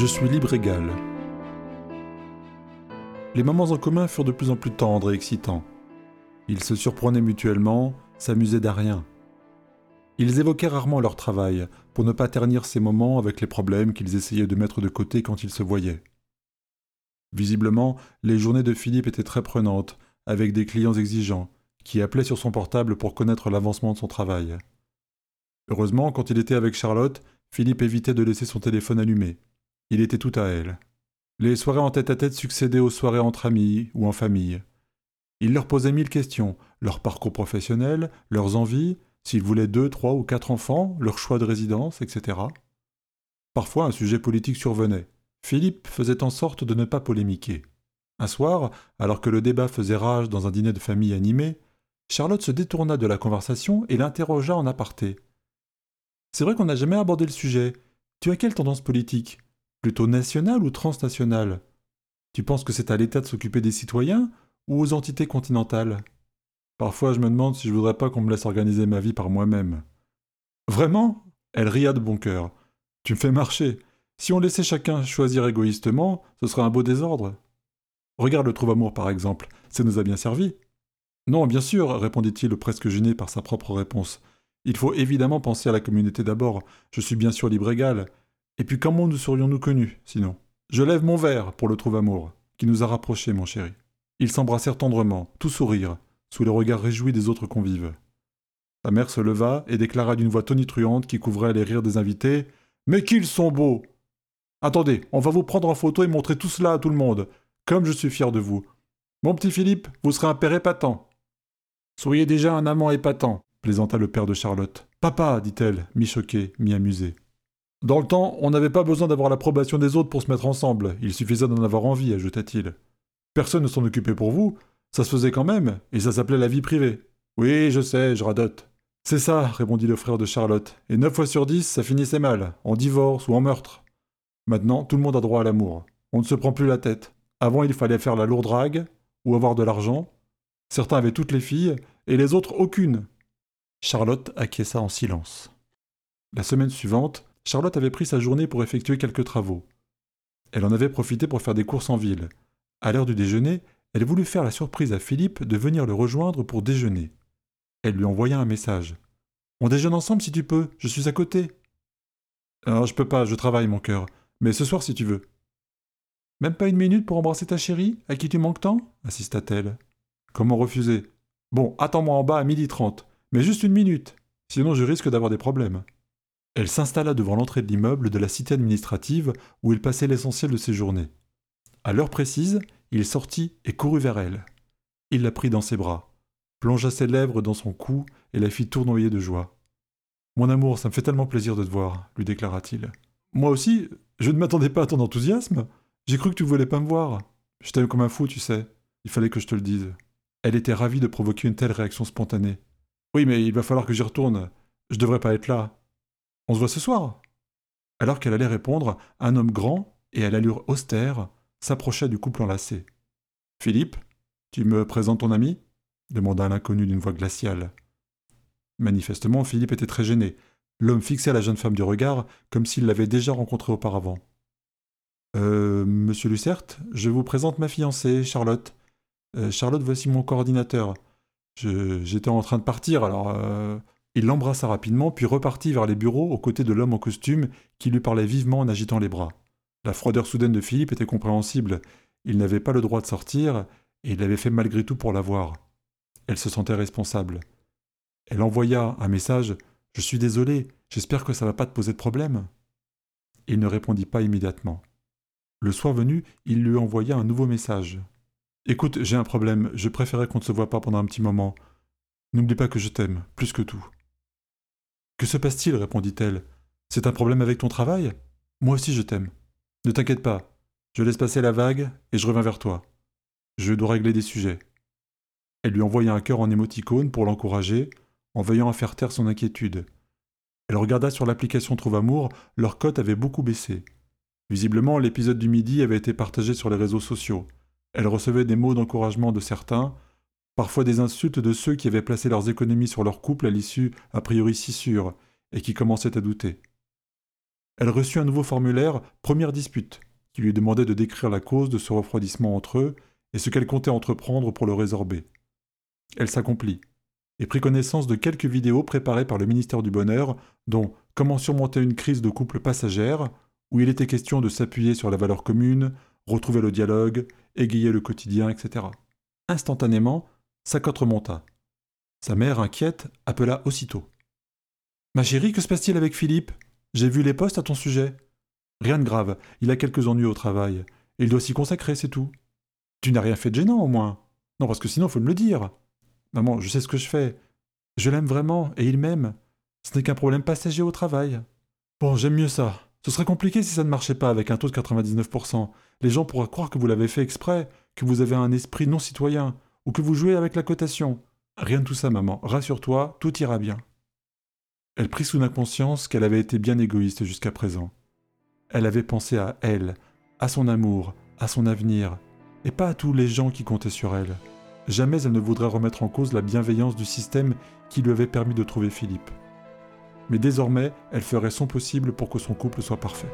Je suis libre égal. Les moments en commun furent de plus en plus tendres et excitants. Ils se surprenaient mutuellement, s'amusaient d'à rien. Ils évoquaient rarement leur travail, pour ne pas ternir ces moments avec les problèmes qu'ils essayaient de mettre de côté quand ils se voyaient. Visiblement, les journées de Philippe étaient très prenantes, avec des clients exigeants, qui appelaient sur son portable pour connaître l'avancement de son travail. Heureusement, quand il était avec Charlotte, Philippe évitait de laisser son téléphone allumé. Il était tout à elle. Les soirées en tête-à-tête succédaient aux soirées entre amis ou en famille. Il leur posait mille questions, leur parcours professionnel, leurs envies, s'ils voulaient deux, trois ou quatre enfants, leur choix de résidence, etc. Parfois un sujet politique survenait. Philippe faisait en sorte de ne pas polémiquer. Un soir, alors que le débat faisait rage dans un dîner de famille animé, Charlotte se détourna de la conversation et l'interrogea en aparté. C'est vrai qu'on n'a jamais abordé le sujet. Tu as quelle tendance politique? Plutôt nationale ou transnationale Tu penses que c'est à l'État de s'occuper des citoyens ou aux entités continentales? Parfois je me demande si je voudrais pas qu'on me laisse organiser ma vie par moi-même. Vraiment? Elle ria de bon cœur. Tu me fais marcher. Si on laissait chacun choisir égoïstement, ce serait un beau désordre. Regarde le trouve-amour par exemple, ça nous a bien servi. Non, bien sûr, répondit-il presque gêné par sa propre réponse. Il faut évidemment penser à la communauté d'abord. Je suis bien sûr libre égal. Et puis comment nous serions-nous connus, sinon? Je lève mon verre pour le trouve-amour, qui nous a rapprochés, mon chéri. Ils s'embrassèrent tendrement, tout sourire, sous les regards réjouis des autres convives. Sa mère se leva et déclara d'une voix tonitruante qui couvrait les rires des invités Mais qu'ils sont beaux Attendez, on va vous prendre en photo et montrer tout cela à tout le monde, comme je suis fier de vous. Mon petit Philippe, vous serez un père épatant. Soyez déjà un amant épatant, plaisanta le père de Charlotte. Papa, dit-elle, mi-choquée, mi-amusée. Dans le temps, on n'avait pas besoin d'avoir l'approbation des autres pour se mettre ensemble, il suffisait d'en avoir envie, ajouta-t-il. Personne ne s'en occupait pour vous, ça se faisait quand même, et ça s'appelait la vie privée. Oui, je sais, je radote. C'est ça, répondit le frère de Charlotte, et neuf fois sur dix, ça finissait mal, en divorce ou en meurtre. Maintenant, tout le monde a droit à l'amour. On ne se prend plus la tête. Avant, il fallait faire la lourde drague, ou avoir de l'argent. Certains avaient toutes les filles, et les autres aucune. Charlotte acquiesça en silence. La semaine suivante, Charlotte avait pris sa journée pour effectuer quelques travaux. Elle en avait profité pour faire des courses en ville. À l'heure du déjeuner, elle voulut faire la surprise à Philippe de venir le rejoindre pour déjeuner. Elle lui envoya un message. On déjeune ensemble si tu peux, je suis à côté. Je peux pas, je travaille, mon cœur. Mais ce soir si tu veux. Même pas une minute pour embrasser ta chérie, à qui tu manques tant? insista-t-elle. Comment refuser? Bon, attends-moi en bas à midi trente, mais juste une minute, sinon je risque d'avoir des problèmes. Elle s'installa devant l'entrée de l'immeuble de la cité administrative où il passait l'essentiel de ses journées. À l'heure précise, il sortit et courut vers elle. Il la prit dans ses bras, plongea ses lèvres dans son cou et la fit tournoyer de joie. Mon amour, ça me fait tellement plaisir de te voir, lui déclara-t-il. Moi aussi, je ne m'attendais pas à ton enthousiasme. J'ai cru que tu voulais pas me voir. Je t'aime comme un fou, tu sais. Il fallait que je te le dise. Elle était ravie de provoquer une telle réaction spontanée. Oui, mais il va falloir que j'y retourne. Je devrais pas être là. On se voit ce soir Alors qu'elle allait répondre, un homme grand et à l'allure austère s'approcha du couple enlacé. Philippe, tu me présentes ton ami? demanda l'inconnu d'une voix glaciale. Manifestement, Philippe était très gêné. L'homme fixait la jeune femme du regard comme s'il l'avait déjà rencontrée auparavant. Euh, monsieur Lucert, je vous présente ma fiancée, Charlotte. Euh, Charlotte, voici mon coordinateur. J'étais en train de partir, alors. Euh... Il l'embrassa rapidement, puis repartit vers les bureaux aux côtés de l'homme en costume qui lui parlait vivement en agitant les bras. La froideur soudaine de Philippe était compréhensible. Il n'avait pas le droit de sortir, et il l'avait fait malgré tout pour la voir. Elle se sentait responsable. Elle envoya un message je suis désolé, j'espère que ça va pas te poser de problème. Il ne répondit pas immédiatement. Le soir venu, il lui envoya un nouveau message. Écoute, j'ai un problème, je préférais qu'on ne se voit pas pendant un petit moment. N'oublie pas que je t'aime, plus que tout. Que se passe-t-il répondit-elle. C'est un problème avec ton travail? Moi aussi je t'aime. Ne t'inquiète pas, je laisse passer la vague et je reviens vers toi. Je dois régler des sujets. Elle lui envoya un cœur en émoticône pour l'encourager, en veillant à faire taire son inquiétude. Elle regarda sur l'application Trouve Amour, leur cote avait beaucoup baissé. Visiblement, l'épisode du midi avait été partagé sur les réseaux sociaux. Elle recevait des mots d'encouragement de certains, parfois des insultes de ceux qui avaient placé leurs économies sur leur couple à l'issue a priori si sûre, et qui commençaient à douter. elle reçut un nouveau formulaire Première dispute, qui lui demandait de décrire la cause de ce refroidissement entre eux et ce qu'elle comptait entreprendre pour le résorber. Elle s'accomplit, et prit connaissance de quelques vidéos préparées par le ministère du Bonheur, dont Comment surmonter une crise de couple passagère, où il était question de s'appuyer sur la valeur commune, retrouver le dialogue, égayer le quotidien, etc. Instantanément, sa cote remonta. Sa mère, inquiète, appela aussitôt. Ma chérie, que se passe-t-il avec Philippe? J'ai vu les postes à ton sujet. Rien de grave, il a quelques ennuis au travail. Il doit s'y consacrer, c'est tout. Tu n'as rien fait de gênant, au moins. Non, parce que sinon, il faut me le dire. Maman, je sais ce que je fais. Je l'aime vraiment, et il m'aime. Ce n'est qu'un problème passager au travail. Bon, j'aime mieux ça. Ce serait compliqué si ça ne marchait pas avec un taux de 99%. Les gens pourraient croire que vous l'avez fait exprès, que vous avez un esprit non citoyen, ou que vous jouez avec la cotation. Rien de tout ça, maman. Rassure-toi, tout ira bien. Elle prit soudain conscience qu'elle avait été bien égoïste jusqu'à présent. Elle avait pensé à elle, à son amour, à son avenir, et pas à tous les gens qui comptaient sur elle. Jamais elle ne voudrait remettre en cause la bienveillance du système qui lui avait permis de trouver Philippe. Mais désormais, elle ferait son possible pour que son couple soit parfait.